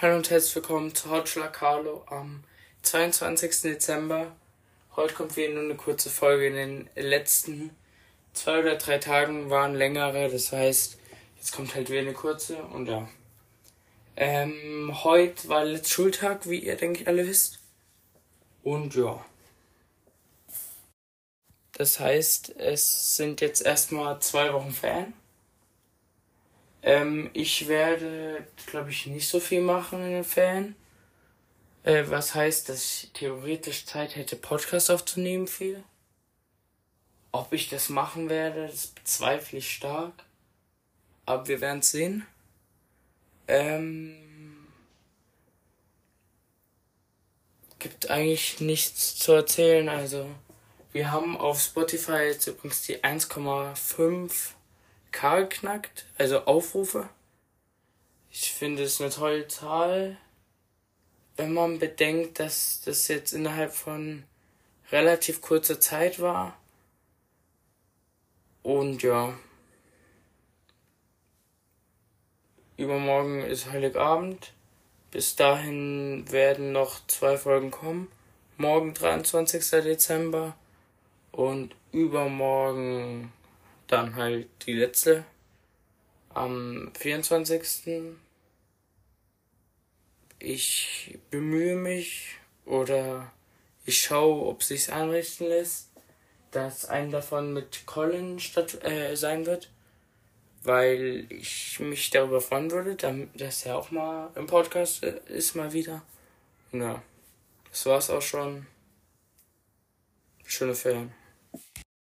Hallo und herzlich willkommen zu Hotschlag Carlo am 22. Dezember. Heute kommt wieder nur eine kurze Folge. In den letzten zwei oder drei Tagen waren längere, das heißt, jetzt kommt halt wieder eine kurze und ja. Ähm, heute war der letzte Schultag, wie ihr denke ich alle wisst. Und ja. Das heißt, es sind jetzt erstmal zwei Wochen Ferien. Ähm, ich werde, glaube ich, nicht so viel machen in den Ferien. Äh, was heißt, dass ich theoretisch Zeit hätte, Podcast aufzunehmen viel. Ob ich das machen werde, das bezweifle ich stark. Aber wir werden sehen. Ähm, gibt eigentlich nichts zu erzählen. Also, wir haben auf Spotify jetzt übrigens die 1,5 K geknackt, also Aufrufe. Ich finde es eine tolle Zahl, wenn man bedenkt, dass das jetzt innerhalb von relativ kurzer Zeit war. Und ja. Übermorgen ist Heiligabend. Bis dahin werden noch zwei Folgen kommen. Morgen 23. Dezember und übermorgen dann halt die letzte am 24. Ich bemühe mich oder ich schaue, ob sich's einrichten lässt, dass ein davon mit Colin statt äh, sein wird, weil ich mich darüber freuen würde, dass er auch mal im Podcast äh, ist mal wieder. Ja, das war's auch schon. Schöne Ferien.